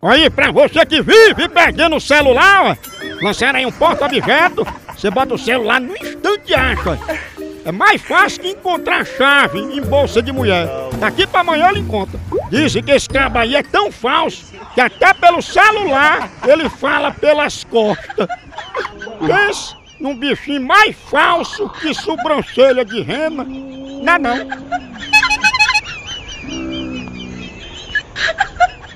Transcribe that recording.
Aí, pra você que vive perdendo o celular, ó, lançaram aí um porta-objeto, você bota o celular no instante e acha. É mais fácil que encontrar chave em bolsa de mulher. Daqui pra amanhã ele encontra. Dizem que esse cabo aí é tão falso que até pelo celular ele fala pelas costas. Pense num bichinho mais falso que sobrancelha de rena. Não, é não.